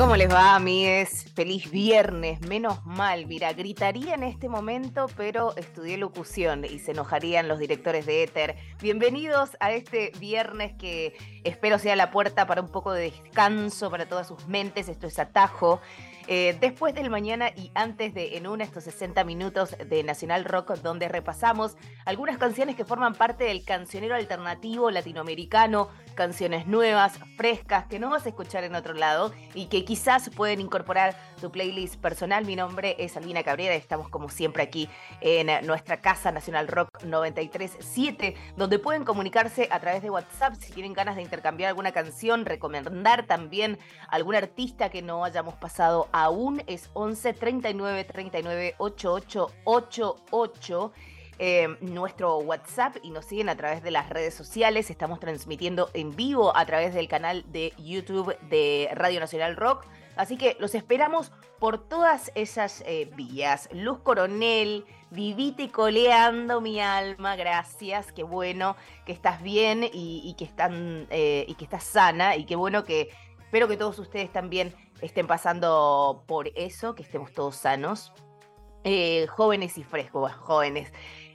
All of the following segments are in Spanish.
¿Cómo les va, amigues? Feliz viernes, menos mal. Mira, gritaría en este momento, pero estudié locución y se enojarían los directores de Éter. Bienvenidos a este viernes que espero sea la puerta para un poco de descanso para todas sus mentes. Esto es Atajo. Eh, después del mañana y antes de En Una, estos 60 minutos de Nacional Rock, donde repasamos algunas canciones que forman parte del cancionero alternativo latinoamericano, canciones nuevas, frescas, que no vas a escuchar en otro lado y que quizás pueden incorporar tu playlist personal. Mi nombre es Albina Cabrera y estamos como siempre aquí en nuestra casa Nacional Rock 937, donde pueden comunicarse a través de WhatsApp si tienen ganas de intercambiar alguna canción, recomendar también algún artista que no hayamos pasado aún. Es 11 39 39 88 88 eh, nuestro WhatsApp y nos siguen a través de las redes sociales. Estamos transmitiendo en vivo a través del canal de YouTube de Radio Nacional Rock. Así que los esperamos por todas esas eh, vías. Luz Coronel, vivite coleando mi alma, gracias. Qué bueno que estás bien y, y que, están, eh, y que estás sana y qué bueno que espero que todos ustedes también estén pasando por eso, que estemos todos sanos. Eh, jóvenes y frescos, jóvenes.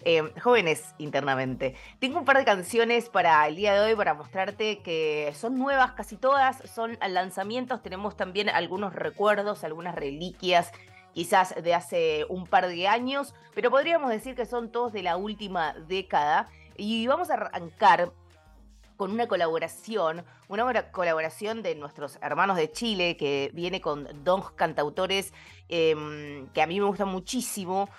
Eh, jóvenes internamente. Tengo un par de canciones para el día de hoy para mostrarte que son nuevas casi todas, son lanzamientos, tenemos también algunos recuerdos, algunas reliquias quizás de hace un par de años, pero podríamos decir que son todos de la última década. Y vamos a arrancar con una colaboración, una colaboración de nuestros hermanos de Chile, que viene con dos cantautores eh, que a mí me gustan muchísimo.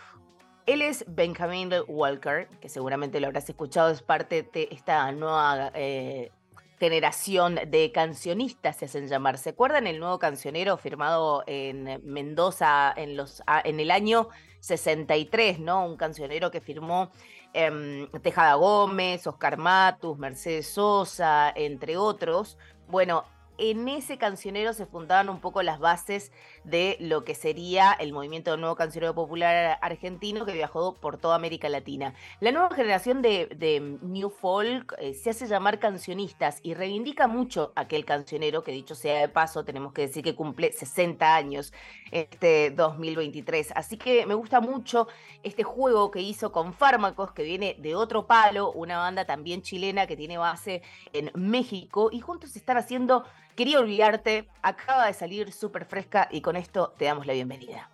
Él es Benjamin Walker, que seguramente lo habrás escuchado, es parte de esta nueva eh, generación de cancionistas, se hacen llamar. ¿Se acuerdan el nuevo cancionero firmado en Mendoza en, los, en el año 63, ¿no? Un cancionero que firmó eh, Tejada Gómez, Oscar Matus, Mercedes Sosa, entre otros. Bueno, en ese cancionero se fundaban un poco las bases de lo que sería el movimiento del nuevo cancionero popular argentino que viajó por toda América Latina. La nueva generación de, New Folk eh, se hace llamar cancionistas y reivindica mucho aquel cancionero que dicho sea de paso, tenemos que decir que cumple 60 años este 2023. Así que me gusta mucho este juego que hizo con Fármacos, que viene de otro palo, una banda también chilena que tiene base en México y juntos están haciendo Quería olvidarte, acaba de salir súper fresca y con esto te damos la bienvenida.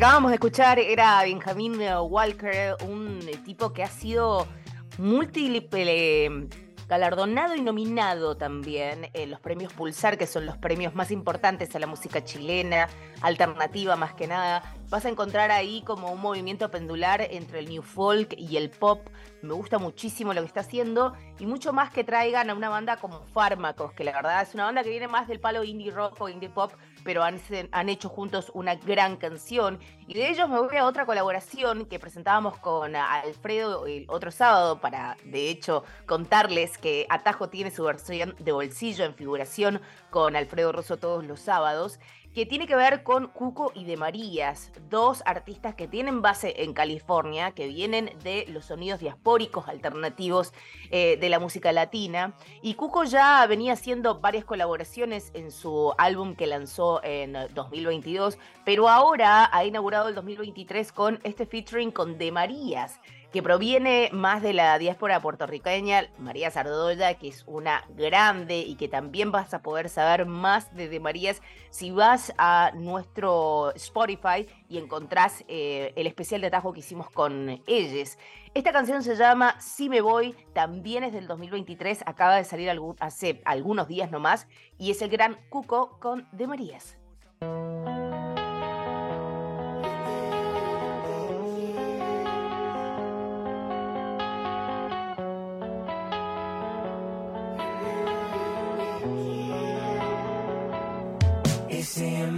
Acabamos de escuchar era Benjamin Walker, un tipo que ha sido múltiple galardonado y nominado también en los premios Pulsar, que son los premios más importantes a la música chilena, alternativa más que nada. Vas a encontrar ahí como un movimiento pendular entre el new folk y el pop. Me gusta muchísimo lo que está haciendo y mucho más que traigan a una banda como Fármacos, que la verdad es una banda que viene más del palo indie rock o indie pop, pero han, han hecho juntos una gran canción. Y de ellos me voy a otra colaboración que presentábamos con Alfredo el otro sábado para, de hecho, contarles que Atajo tiene su versión de bolsillo en figuración con Alfredo Rosso todos los sábados que tiene que ver con Cuco y de Marías, dos artistas que tienen base en California, que vienen de los sonidos diaspóricos alternativos eh, de la música latina. Y Cuco ya venía haciendo varias colaboraciones en su álbum que lanzó en 2022, pero ahora ha inaugurado el 2023 con este featuring con De Marías que proviene más de la diáspora puertorriqueña, María Sardoya, que es una grande y que también vas a poder saber más de, de Marías si vas a nuestro Spotify y encontrás eh, el especial de atajo que hicimos con ellos. Esta canción se llama Si me voy, también es del 2023, acaba de salir hace algunos días nomás, y es el gran Cuco con De Marías.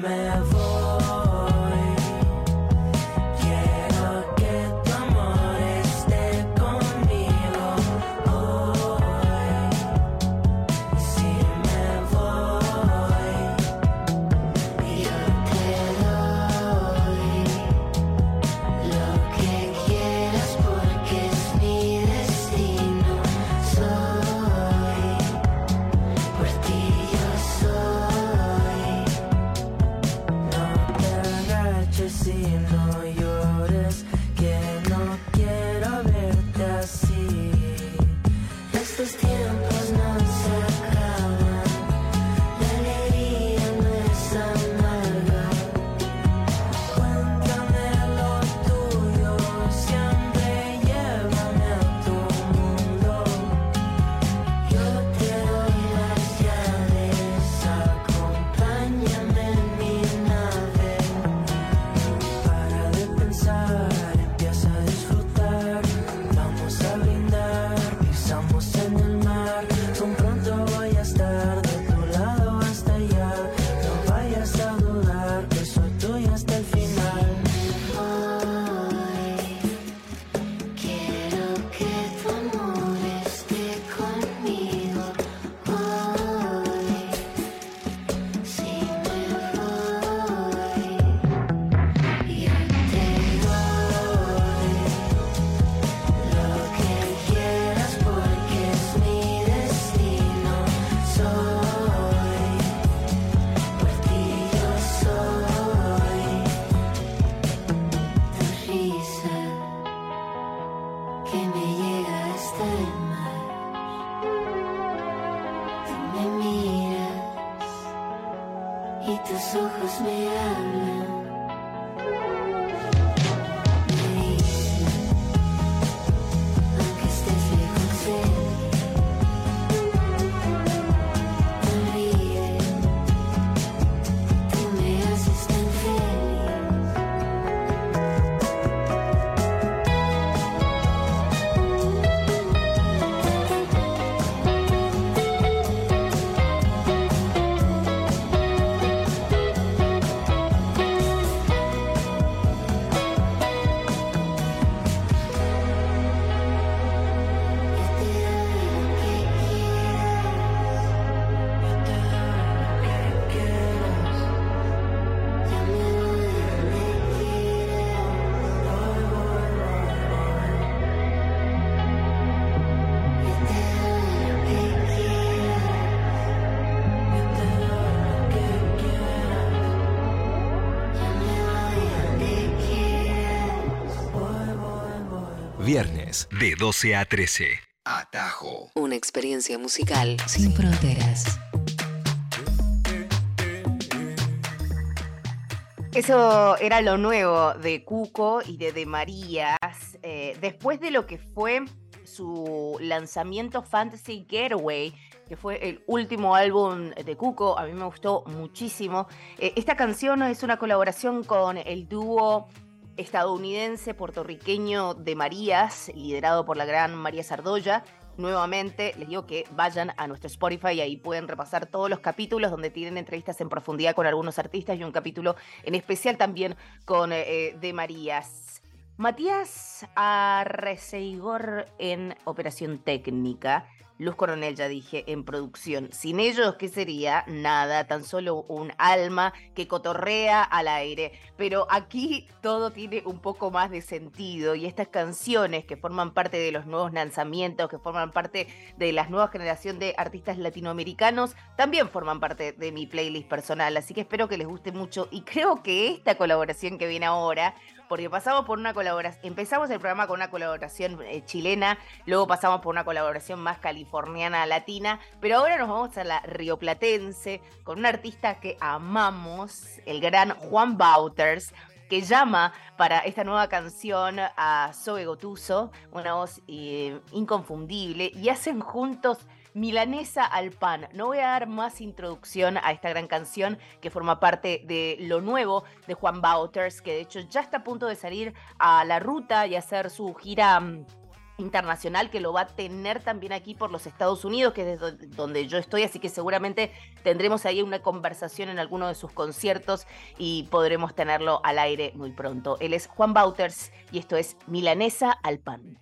Si Viernes de 12 a 13. Atajo. Una experiencia musical sin fronteras. Eso era lo nuevo de Cuco y de De Marías. eh, después de lo que fue su lanzamiento Fantasy Getaway, que fue el último álbum de Cuco, a mí me gustó muchísimo. Eh, esta canción es una colaboración con el dúo estadounidense puertorriqueño de Marías, liderado por la gran María Sardoya. Nuevamente, les digo que vayan a nuestro Spotify y ahí pueden repasar todos los capítulos donde tienen entrevistas en profundidad con algunos artistas y un capítulo en especial también con eh, de Marías. Matías Arreceigor en operación técnica. Luz Coronel, ya dije, en producción. Sin ellos, ¿qué sería? Nada, tan solo un alma que cotorrea al aire. Pero aquí todo tiene un poco más de sentido y estas canciones que forman parte de los nuevos lanzamientos, que forman parte de la nueva generación de artistas latinoamericanos, también forman parte de mi playlist personal. Así que espero que les guste mucho y creo que esta colaboración que viene ahora porque pasamos por una colaboración, empezamos el programa con una colaboración eh, chilena, luego pasamos por una colaboración más californiana latina, pero ahora nos vamos a la rioplatense con un artista que amamos, el gran Juan Bauters, que llama para esta nueva canción a Zoe Gotuso, una voz eh, inconfundible, y hacen juntos Milanesa al pan. No voy a dar más introducción a esta gran canción que forma parte de lo nuevo de Juan Bauters, que de hecho ya está a punto de salir a la ruta y hacer su gira mm, internacional que lo va a tener también aquí por los Estados Unidos, que es do- donde yo estoy, así que seguramente tendremos ahí una conversación en alguno de sus conciertos y podremos tenerlo al aire muy pronto. Él es Juan Bauters y esto es Milanesa al pan.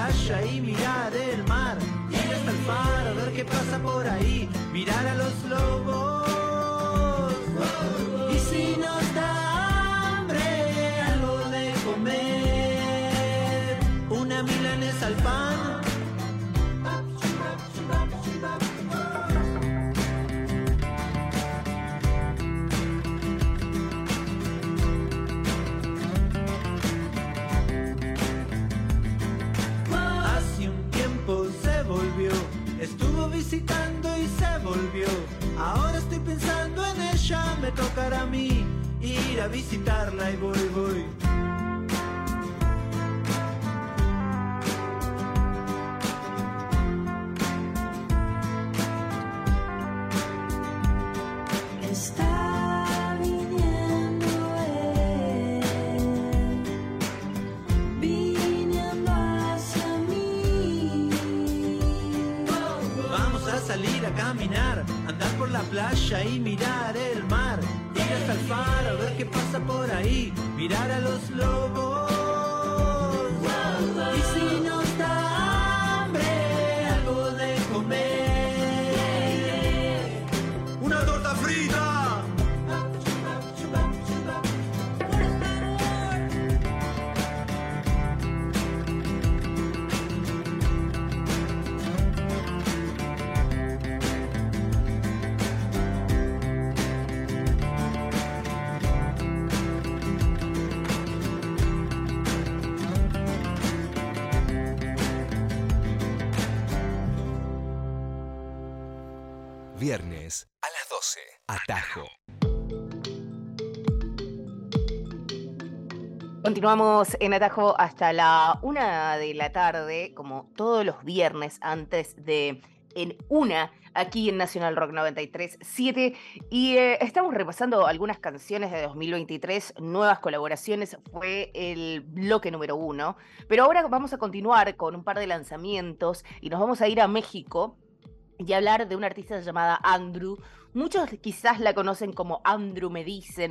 Playa y mirar el mar. Ir hasta el faro, ver qué pasa por ahí, mirar a los Continuamos en Atajo hasta la una de la tarde, como todos los viernes antes de en una aquí en National Rock 93.7 y eh, estamos repasando algunas canciones de 2023, nuevas colaboraciones, fue el bloque número uno, pero ahora vamos a continuar con un par de lanzamientos y nos vamos a ir a México y hablar de una artista llamada Andrew. Muchos quizás la conocen como Andrew me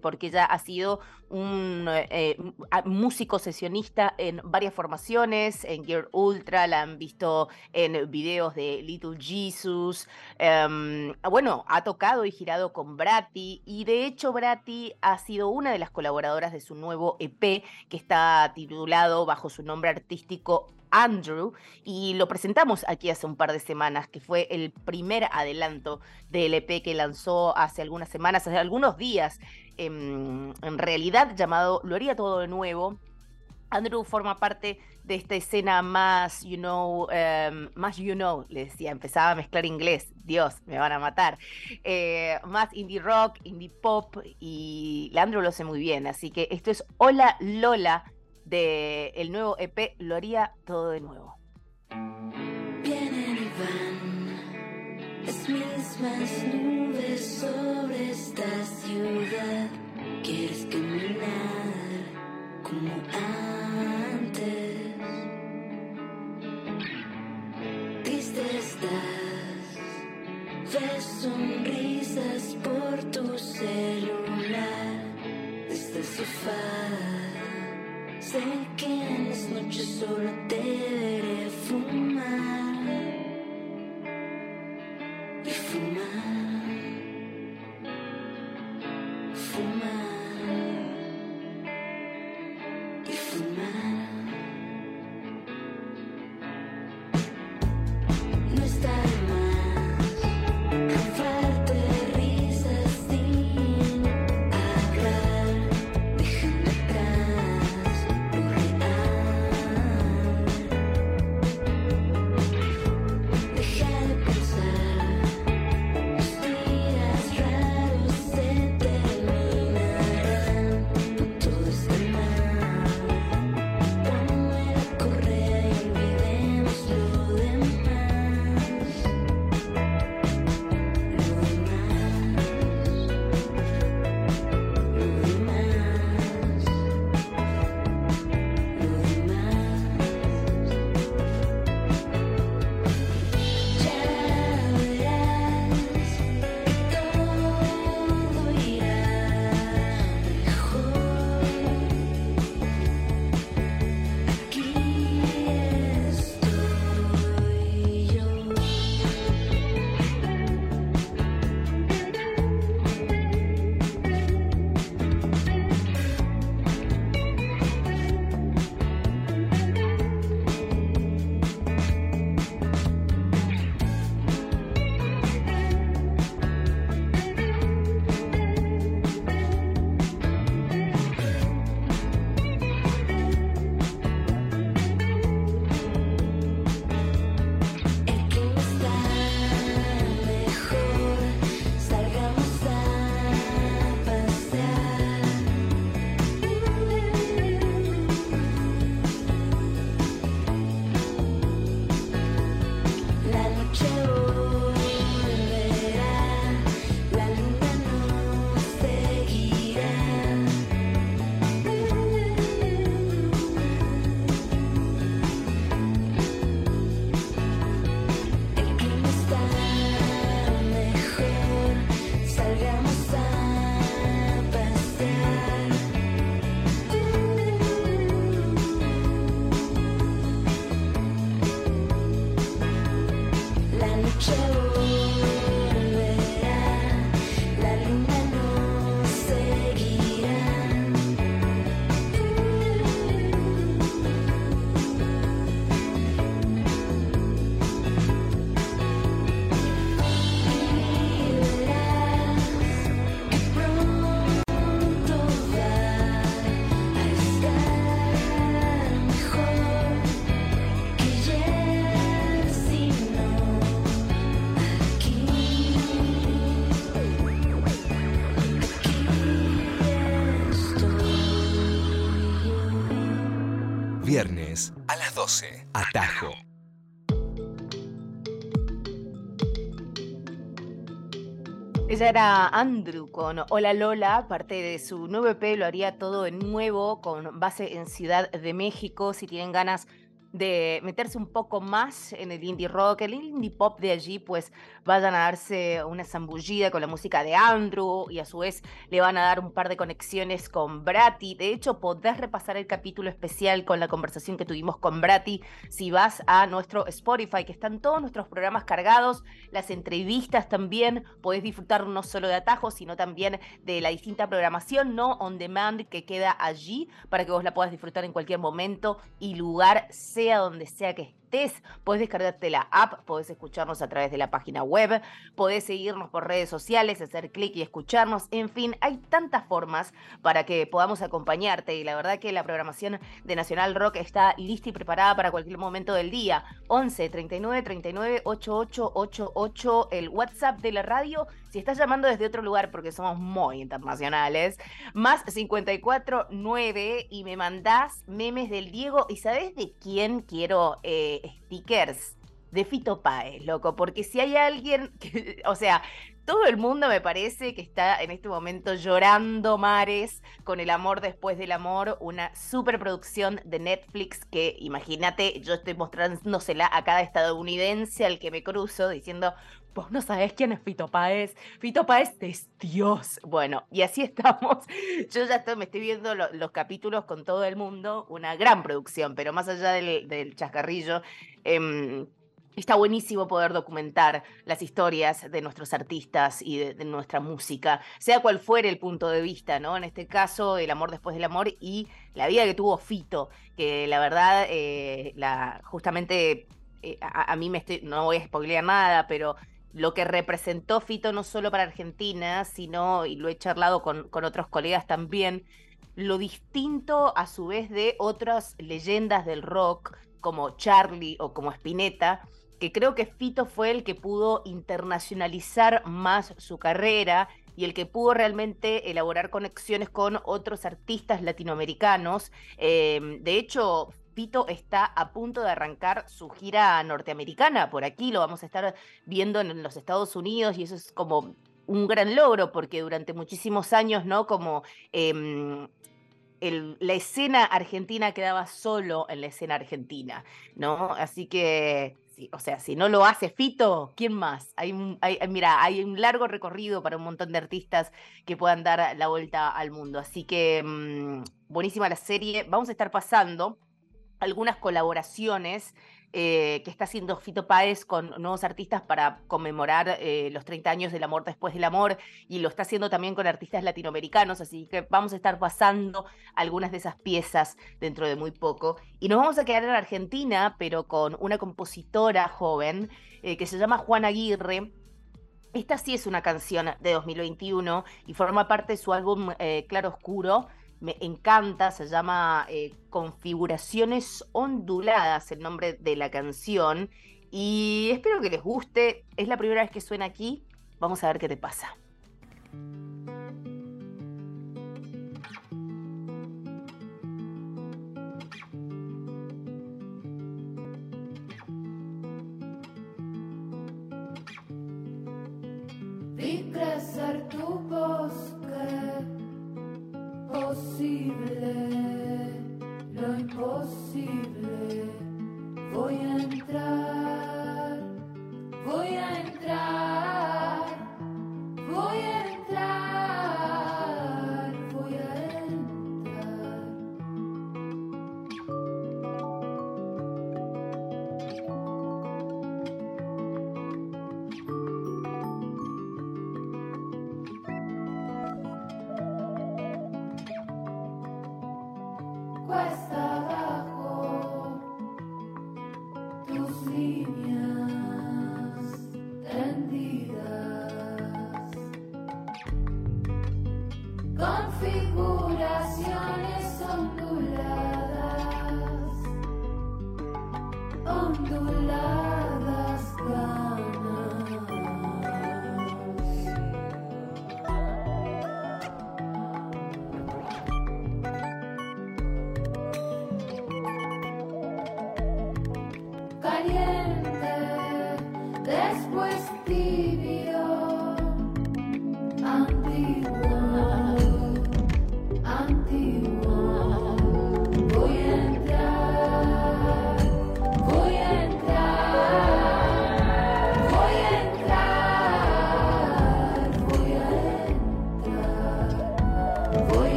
porque ella ha sido un eh, a- músico sesionista en varias formaciones, en Gear Ultra, la han visto en videos de Little Jesus, em, bueno, ha tocado y girado con Bratty, y de hecho Bratty ha sido una de las colaboradoras de su nuevo EP, que está titulado bajo su nombre artístico Andrew, y lo presentamos aquí hace un par de semanas, que fue el primer adelanto del EP que lanzó hace algunas semanas, hace algunos días, em, en realidad llamado Lo haría todo de nuevo. Andrew forma parte de esta escena más, you know, em, más you know, le decía, empezaba a mezclar inglés, Dios, me van a matar. Eh, más indie rock, indie pop, y Andrew lo hace muy bien, así que esto es Hola Lola del el nuevo EP, Lo haría todo de nuevo. Vienen y van las mismas nubes sobre esta ciudad. Quieres caminar como antes. Triste estás, ves sonrisas por tu celular el sofá. Sé que en las noches solo te veré fumar. Y fumar, las 12. Atajo. Ella era Andrew con Hola Lola, parte de su nuevo EP, lo haría todo en nuevo, con base en Ciudad de México. Si tienen ganas de meterse un poco más en el indie rock, el indie pop de allí, pues vayan a darse una zambullida con la música de Andrew y a su vez le van a dar un par de conexiones con Brati. De hecho, podés repasar el capítulo especial con la conversación que tuvimos con Brati si vas a nuestro Spotify, que están todos nuestros programas cargados, las entrevistas también, podés disfrutar no solo de atajos, sino también de la distinta programación no on demand que queda allí para que vos la puedas disfrutar en cualquier momento y lugar, sea donde sea que estés. Podés descargarte la app, podés escucharnos a través de la página web, podés seguirnos por redes sociales, hacer clic y escucharnos. En fin, hay tantas formas para que podamos acompañarte y la verdad que la programación de Nacional Rock está lista y preparada para cualquier momento del día. 11 39 39 88 88 el WhatsApp de la radio. Si estás llamando desde otro lugar porque somos muy internacionales, más 54 9 y me mandás memes del Diego. ¿Y sabes de quién quiero eh, stickers? De Fito Páez, loco, porque si hay alguien, o sea, todo el mundo me parece que está en este momento llorando mares con El amor después del amor, una superproducción de Netflix que imagínate, yo estoy mostrándosela a cada estadounidense al que me cruzo diciendo, vos no sabés quién es Fito Páez, Fito Páez es Dios. Bueno, y así estamos. Yo ya me estoy viendo lo- los capítulos con todo el mundo, una gran producción, pero más allá del, chascarrillo, em, Está buenísimo poder documentar las historias de nuestros artistas y de, nuestra música, sea cual fuere el punto de vista, ¿no? En este caso, el amor después del amor y la vida que tuvo Fito, que la verdad, eh, justamente eh, a, a mí me estoy, no voy a spoilear nada, pero lo que representó Fito no solo para Argentina, sino, y lo he charlado con, con otros colegas también, lo distinto a su vez de otras leyendas del rock, como Charlie o como Spinetta, que creo que Fito fue el que pudo internacionalizar más su carrera y el que pudo realmente elaborar conexiones con otros artistas latinoamericanos. Eh, de hecho, Fito está a punto de arrancar su gira norteamericana. Por aquí lo vamos a estar viendo en los Estados Unidos y eso es como un gran logro porque durante muchísimos años, ¿no? Como em, la escena argentina quedaba solo en la escena argentina, ¿no? Así que, o sea, si no lo hace Fito, ¿quién más? Hay- hay- mira, hay un largo recorrido para un montón de artistas que puedan dar la vuelta al mundo. Así que, mm, buenísima la serie. Vamos a estar pasando algunas colaboraciones eh, que está haciendo Fito Páez con nuevos artistas para conmemorar eh, los 30 años del amor después del amor y lo está haciendo también con artistas latinoamericanos, así que vamos a estar pasando algunas de esas piezas dentro de muy poco. Y nos vamos a quedar en Argentina, pero con una compositora joven eh, que se llama Juana Aguirre. Esta sí es una canción de 2021 y forma parte de su álbum Claro Oscuro. Me encanta, se llama eh, Configuraciones Onduladas, el nombre de la canción. Y espero que les guste. Es la primera vez que suena aquí. Vamos a ver qué te pasa.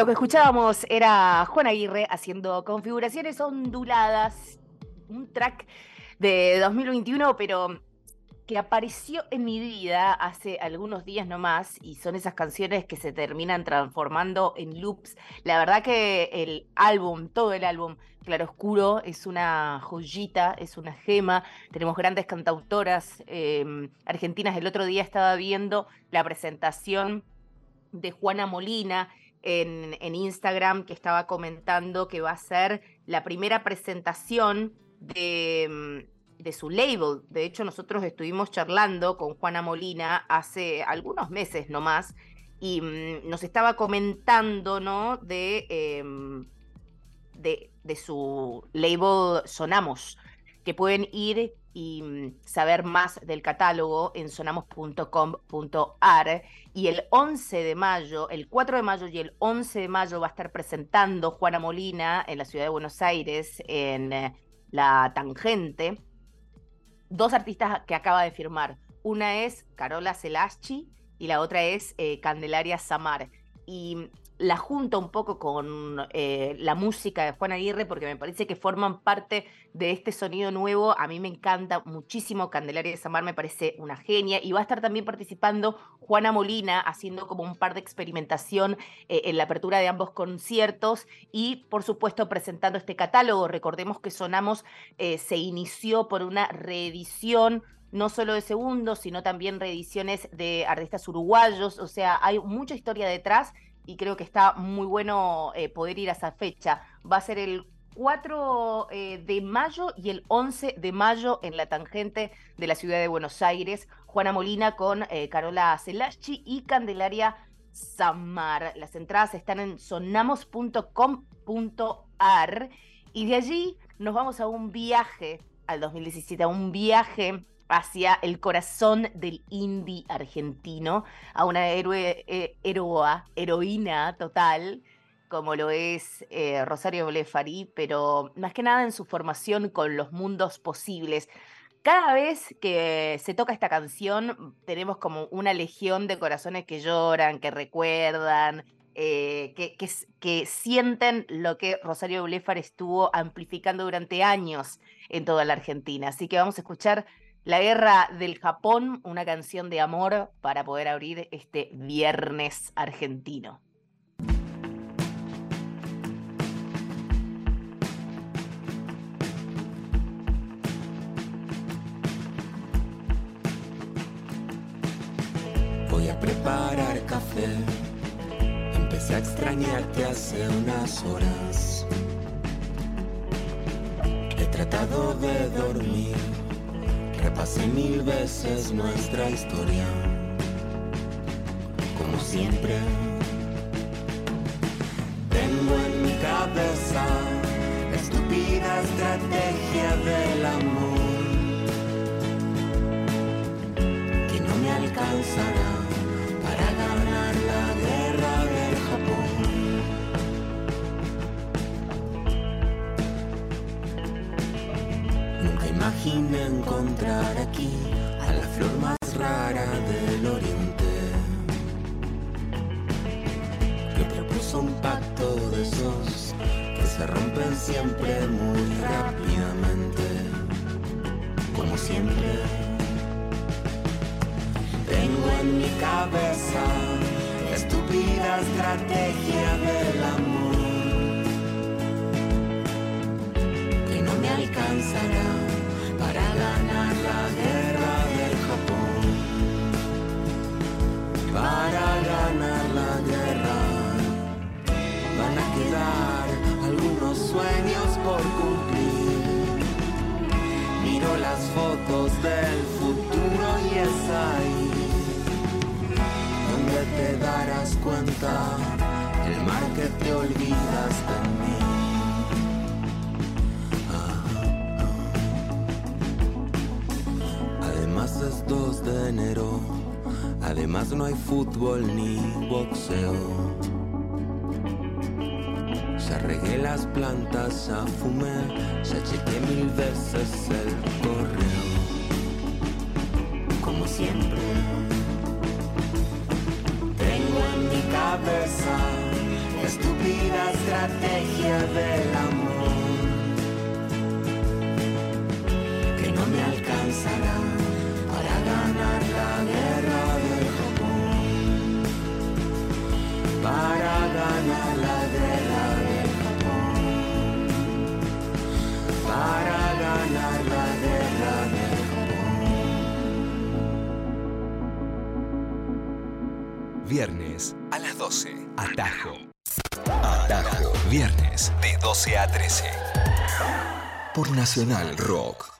Lo que escuchábamos era Juan Aguirre haciendo configuraciones onduladas, un track de 2021, pero que apareció en mi vida hace algunos días nomás y son esas canciones que se terminan transformando en loops. La verdad que el álbum, todo el álbum Claroscuro es una joyita, es una gema. Tenemos grandes cantautoras eh, argentinas. El otro día estaba viendo la presentación de Juana Molina en, Instagram que estaba comentando que va a ser la primera presentación de, mm, de su label. De hecho, nosotros estuvimos charlando con Juana Molina hace algunos meses nomás y mm, nos estaba comentando, ¿no? De, em, de, de su label Sonamos, que pueden ir y mm, saber más del catálogo en sonamos.com.ar. Y el 11 de mayo, el 4 de mayo y el 11 de mayo va a estar presentando Juana Molina en la ciudad de Buenos Aires, en eh, la Tangente, dos artistas que acaba de firmar. Una es Carola Celaschi y la otra es eh, Candelaria Samar. Y la junto un poco con eh, la música de Juan Aguirre porque me parece que forman parte de este sonido nuevo. A mí me encanta muchísimo Candelaria Samar, me parece una genia. Y va a estar también participando Juana Molina haciendo como un par de experimentación eh, en la apertura de ambos conciertos y por supuesto presentando este catálogo. Recordemos que Sonamos eh, se inició por una reedición no solo de segundos, sino también reediciones de artistas uruguayos, o sea, hay mucha historia detrás y creo que está muy bueno eh, poder ir a esa fecha. Va a ser el 4 eh, de mayo y el 11 de mayo en la tangente de la ciudad de Buenos Aires. Juana Molina con eh, Carola Celachi y Candelaria Samar. Las entradas están en sonamos.com.ar y de allí nos vamos a un viaje al 2017, a un viaje hacia el corazón del indie argentino, a una héroe, eh, heroa, heroína total, como lo es eh, Rosario Blefari, pero más que nada en su formación con los mundos posibles. Cada vez que se toca esta canción, tenemos como una legión de corazones que lloran, que recuerdan, eh, que, sienten lo que Rosario Blefari estuvo amplificando durante años en toda la Argentina. Así que vamos a escuchar La Guerra del Japón, una canción de amor para poder abrir este viernes argentino. Voy a preparar café. Empecé a extrañarte hace unas horas. He tratado de dormir. Repasé mil veces nuestra historia. Como siempre. Tengo en mi cabeza la estúpida estrategia del amor. que no me alcanzará imaginé encontrar aquí a la flor más rara del oriente. Que propuso un pacto de esos que se rompen siempre muy rápidamente. Como siempre. Tengo en mi cabeza la estúpida estrategia del amor alcanzará para ganar la guerra del Japón. Para ganar la guerra van a quedar algunos sueños por cumplir. Miro las fotos del futuro y es ahí donde te darás cuenta el mar que te olvidas de mí. Es 2 de enero, además no hay fútbol ni boxeo. Ya regué las plantas, ya fumé, ya chequé mil veces el correo. Como siempre, tengo en mi cabeza la estúpida estrategia del amor que no me alcanzará guerra del Japón. Para ganar la guerra del Japón. Para ganar la guerra del Japón. Viernes a las 12. Atajo. Atajo. Viernes de 12 a 13. Por Nacional Rock.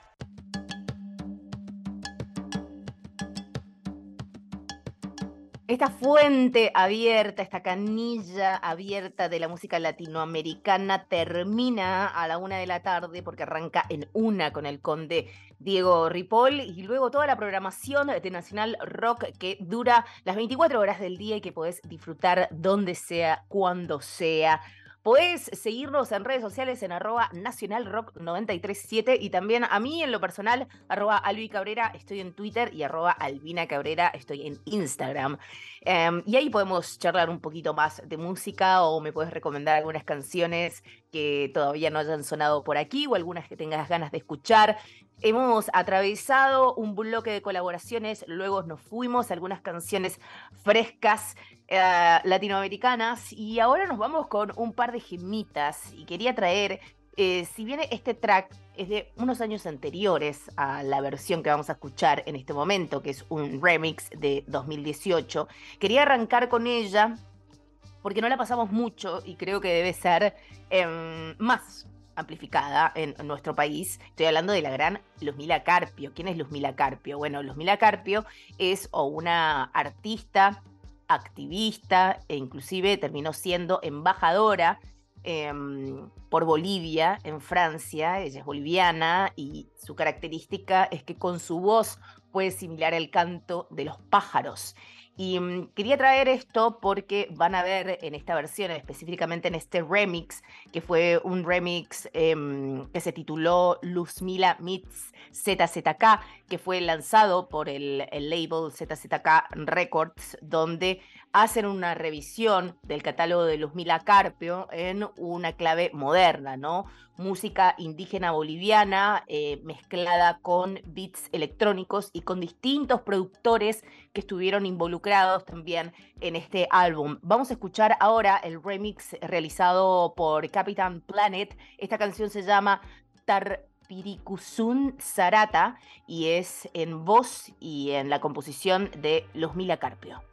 Esta fuente abierta, esta canilla abierta de la música latinoamericana termina a la una de la tarde porque arranca en una con el conde Diego Ripoll y luego toda la programación de Nacional Rock que dura las 24 horas del día y que podés disfrutar donde sea, cuando sea. Podés seguirnos en redes sociales en arroba nacionalrock937 y también a mí en lo personal, arroba Albi Cabrera, estoy en Twitter y arroba Albina Cabrera, estoy en Instagram. Em, y ahí podemos charlar un poquito más de música o me puedes recomendar algunas canciones que todavía no hayan sonado por aquí o algunas que tengas ganas de escuchar. Hemos atravesado un bloque de colaboraciones, luego nos fuimos algunas canciones frescas eh, latinoamericanas y ahora nos vamos con un par de gemitas y quería traer, eh, si bien este track es de unos años anteriores a la versión que vamos a escuchar en este momento, que es un remix de 2018, quería arrancar con ella porque no la pasamos mucho y creo que debe ser em, más amplificada en nuestro país. Estoy hablando de la gran Luzmila Carpio. ¿Quién es Luzmila Carpio? Bueno, Luzmila Carpio es o una artista, activista e inclusive terminó siendo embajadora em, por Bolivia en Francia. Ella es boliviana y su característica es que con su voz puede similar el canto de los pájaros. Y mm, quería traer esto porque van a ver en esta versión, específicamente en este remix, que fue un remix em, que se tituló Luzmila Meets ZZK, que fue lanzado por el, el label ZZK Records, donde hacen una revisión del catálogo de Luzmila Carpio en una clave moderna, ¿no? Música indígena boliviana eh, mezclada con beats electrónicos y con distintos productores que estuvieron involucrados también en este álbum. Vamos a escuchar ahora el remix realizado por Capitán Planet. Esta canción se llama Tar Pirikusun Sarata y es en voz y en la composición de Luzmila Carpio.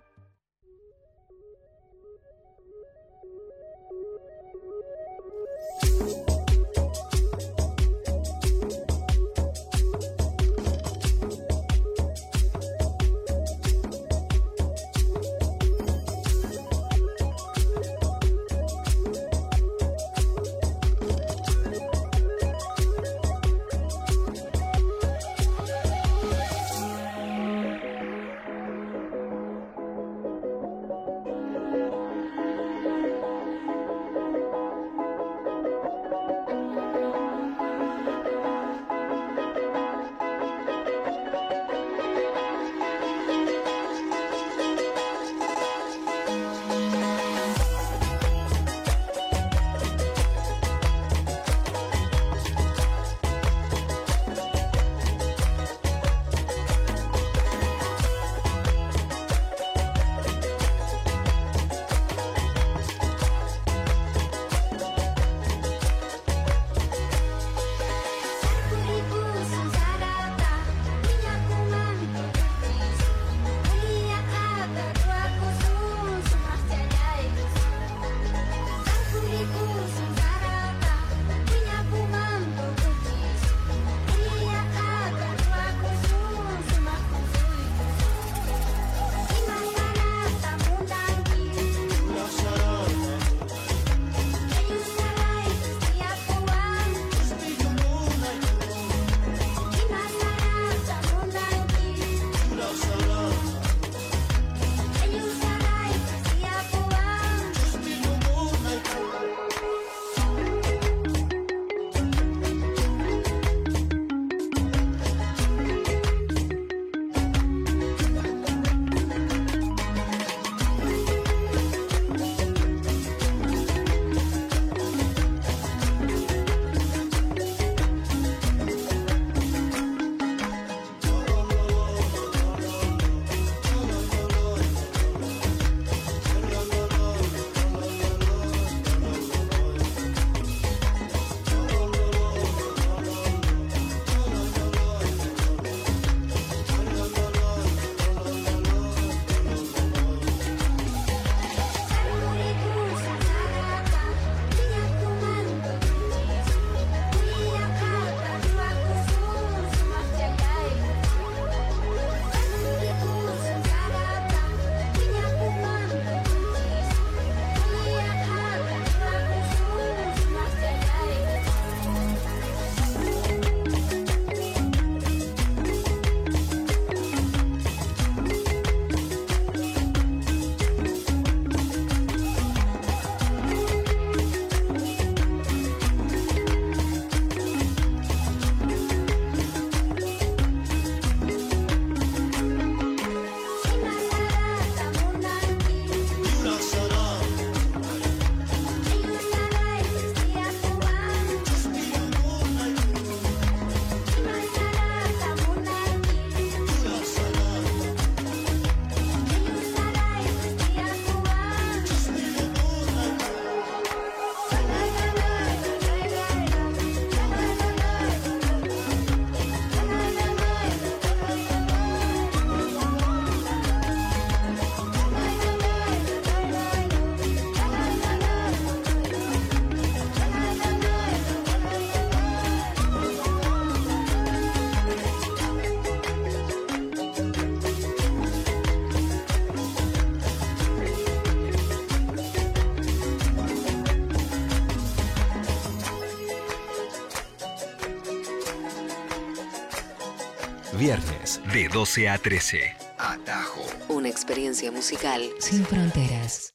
De 12 a 13. Atajo. Una experiencia musical sin fronteras.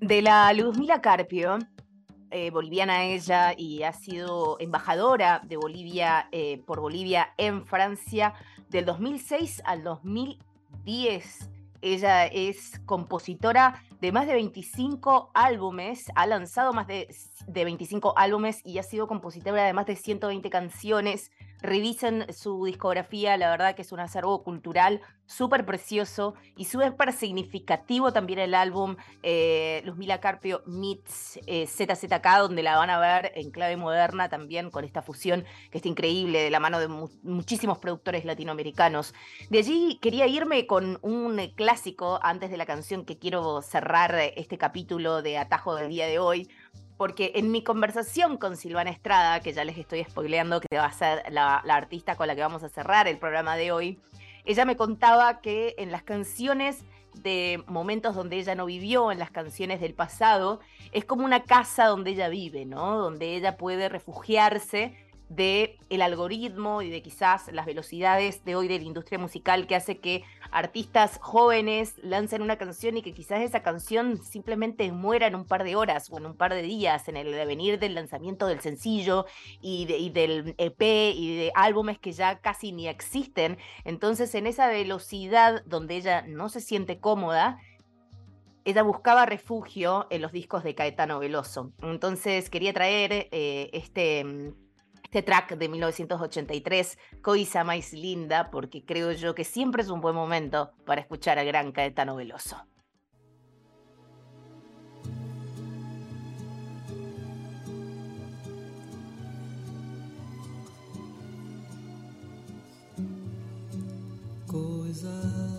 De la Luzmila Carpio, eh, boliviana ella y ha sido embajadora de Bolivia eh, por Bolivia en Francia del 2006 al 2010. Ella es compositora de más de 25 álbumes, ha lanzado más de, de 25 álbumes y ha sido compositora de más de 120 canciones. Revisen su discografía, la verdad que es un acervo cultural súper precioso y súper significativo también el álbum eh, Luzmila Carpio Meets eh, ZZK, donde la van a ver en clave moderna también con esta fusión que está increíble de la mano de mu muchísimos productores latinoamericanos. De allí quería irme con un clásico antes de la canción que quiero cerrar este capítulo de Atajo del día de hoy porque en mi conversación con Silvana Estrada, que ya les estoy spoileando que va a ser la, la, artista con la que vamos a cerrar el programa de hoy, ella me contaba que en las canciones de momentos donde ella no vivió, en las canciones del pasado, es como una casa donde ella vive, ¿no? Donde ella puede refugiarse de el algoritmo y de quizás las velocidades de hoy de la industria musical que hace que artistas jóvenes lancen una canción y que quizás esa canción simplemente muera en un par de horas o en un par de días en el devenir del lanzamiento del sencillo y, de, y del EP y de álbumes que ya casi ni existen. Entonces en esa velocidad donde ella no se siente cómoda, ella buscaba refugio en los discos de Caetano Veloso. Entonces quería traer eh, este este track de 1983, Coisa Mais Linda, porque creo yo que siempre es un buen momento para escuchar a gran Caetano Veloso. Coisa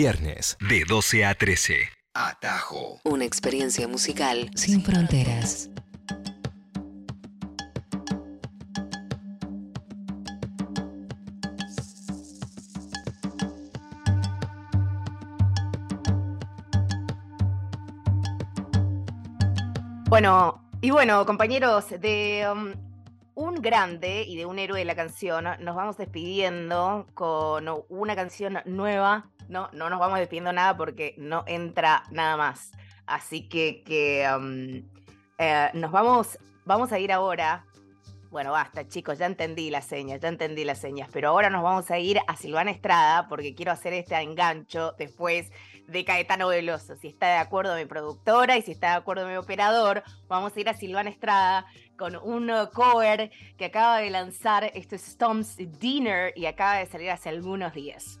Viernes de 12 a 13. Atajo. Una experiencia musical sin fronteras. Bueno, y bueno, compañeros, de um, un grande y de un héroe de la canción, nos vamos despidiendo con una canción nueva. No, no nos vamos despidiendo nada porque no entra nada más. Así que, um, eh, nos vamos, vamos a ir ahora. Bueno, basta, chicos, ya entendí las señas, ya entendí las señas, pero ahora nos vamos a ir a Silvana Estrada porque quiero hacer este engancho después de Caetano Veloso. Si está de acuerdo mi productora y si está de acuerdo mi operador, vamos a ir a Silvana Estrada con un cover que acaba de lanzar, esto es Dinner y acaba de salir hace algunos días.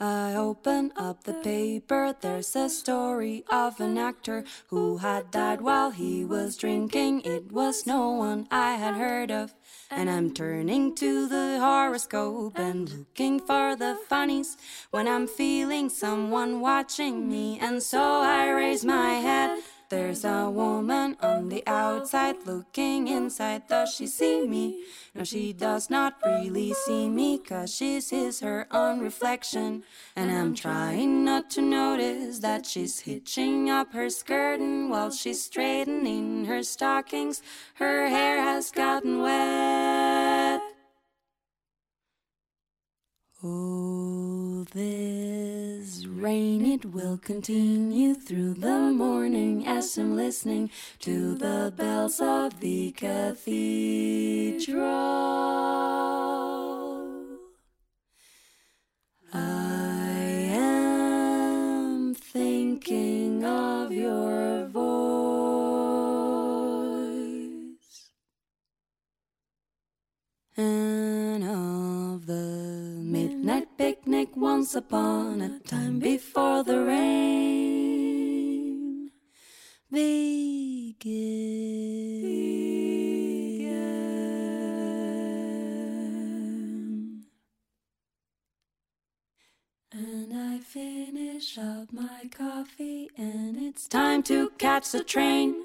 I open up the paper. There's a story of an actor who had died while he was drinking. It was no one I had heard of. And I'm turning to the horoscope and looking for the funnies when I'm feeling someone watching me. And so I raise my head. There's a woman on the outside looking inside. Does she see me? No, she does not really see me, cause she sees her own reflection. And I'm trying not to notice that she's hitching up her skirt and while she's straightening her stockings. Her hair has gotten wet. Oh, this rain, it will continue through the morning as I'm listening to the bells of the cathedral. I am thinking of your voice and of the midnight picnic once upon a time the train.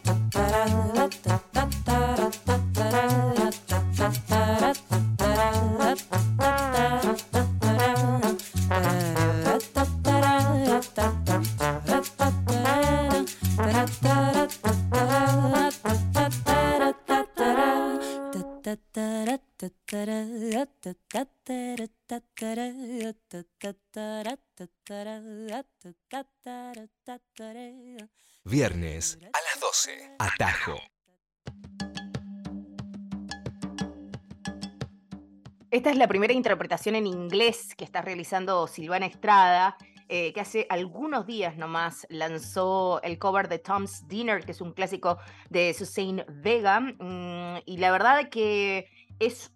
Viernes a las 12. Atajo. Esta es la primera interpretación en inglés que está realizando Silvana Estrada, eh, que hace algunos días nomás lanzó el cover de Tom's Dinner, que es un clásico de Susanne Vega. mm, y la verdad que es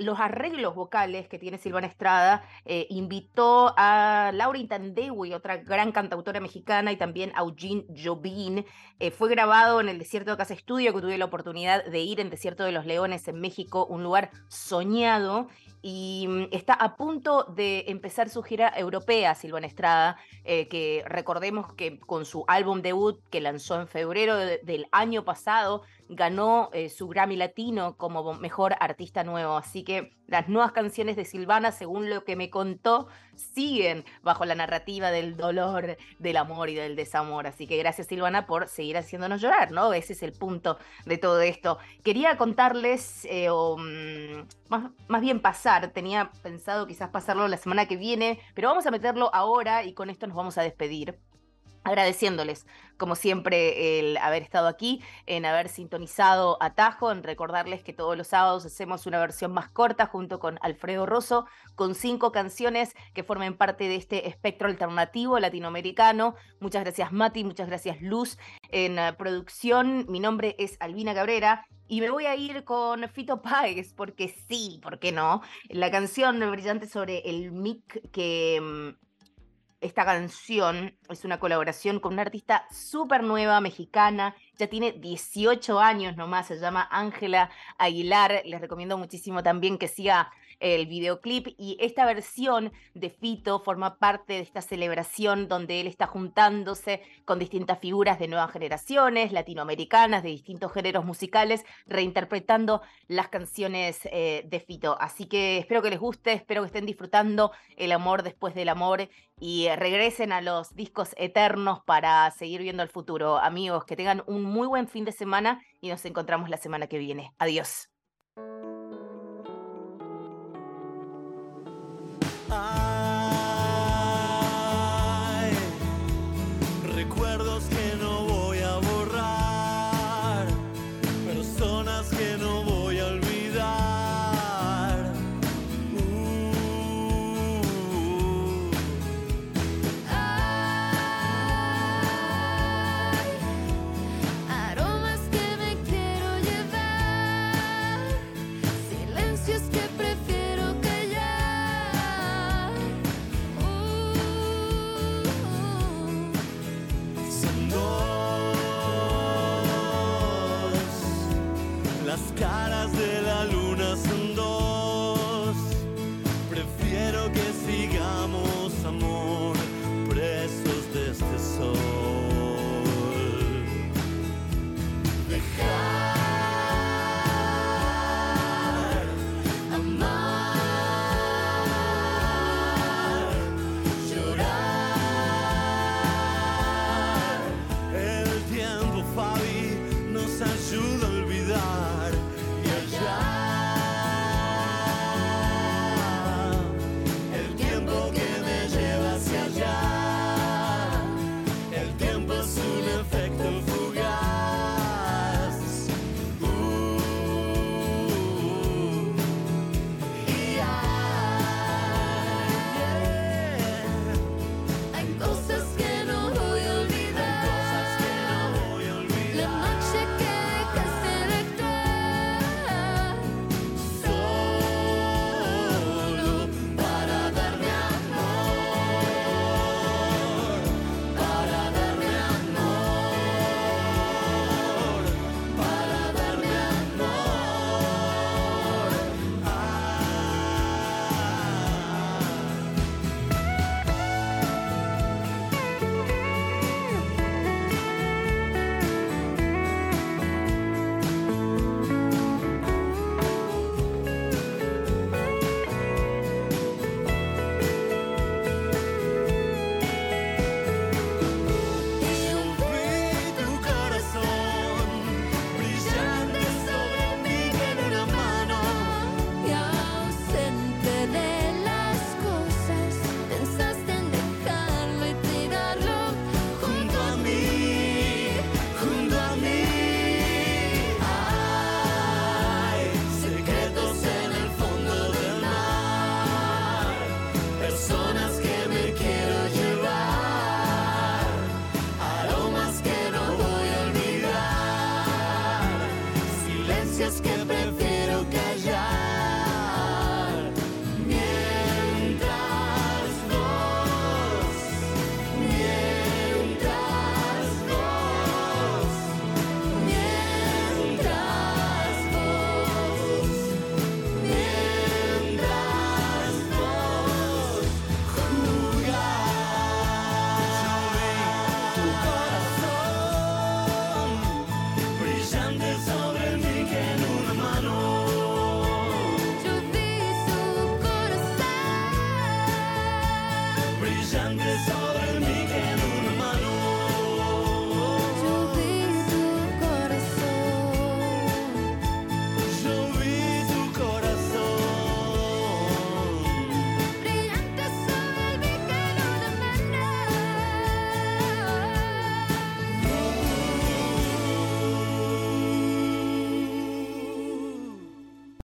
los arreglos vocales que tiene Silvana Estrada, eh, invitó a Laura Intandewi, otra gran cantautora mexicana, y también a Eugene Jobin. Eh, fue grabado en el Desierto de Casa Estudio, que tuve la oportunidad de ir en Desierto de los Leones en México, un lugar soñado y mm, está a punto de empezar su gira europea, Silvana Estrada, eh, que recordemos que con su álbum debut que lanzó en febrero del año pasado, ganó eh, su Grammy Latino como mejor artista nuevo. Así que las nuevas canciones de Silvana, según lo que me contó, siguen bajo la narrativa del dolor, del amor y del desamor. Así que gracias Silvana por seguir haciéndonos llorar, ¿no? Ese es el punto de todo esto. Quería contarles, eh, o mm, más, más bien pasar, tenía pensado quizás pasarlo la semana que viene, pero vamos a meterlo ahora y con esto nos vamos a despedir agradeciéndoles, como siempre, el haber estado aquí, en haber sintonizado Atajo, en recordarles que todos los sábados hacemos una versión más corta junto con Alfredo Rosso, con cinco canciones que formen parte de este espectro alternativo latinoamericano. Muchas gracias Mati, muchas gracias Luz en uh, producción. Mi nombre es Albina Cabrera. Y me voy a ir con Fito Páez, porque sí, ¿por qué no? La canción brillante sobre el mic que mm, esta canción es una colaboración con una artista súper nueva, mexicana, ya tiene 18 años nomás, se llama Ángela Aguilar, les recomiendo muchísimo también que siga el videoclip y esta versión de Fito forma parte de esta celebración donde él está juntándose con distintas figuras de nuevas generaciones, latinoamericanas, de distintos géneros musicales, reinterpretando las canciones eh, de Fito. Así que espero que les guste, espero que estén disfrutando el amor después del amor y regresen a los discos eternos para seguir viendo el futuro. Amigos, que tengan un muy buen fin de semana y nos encontramos la semana que viene. Adiós.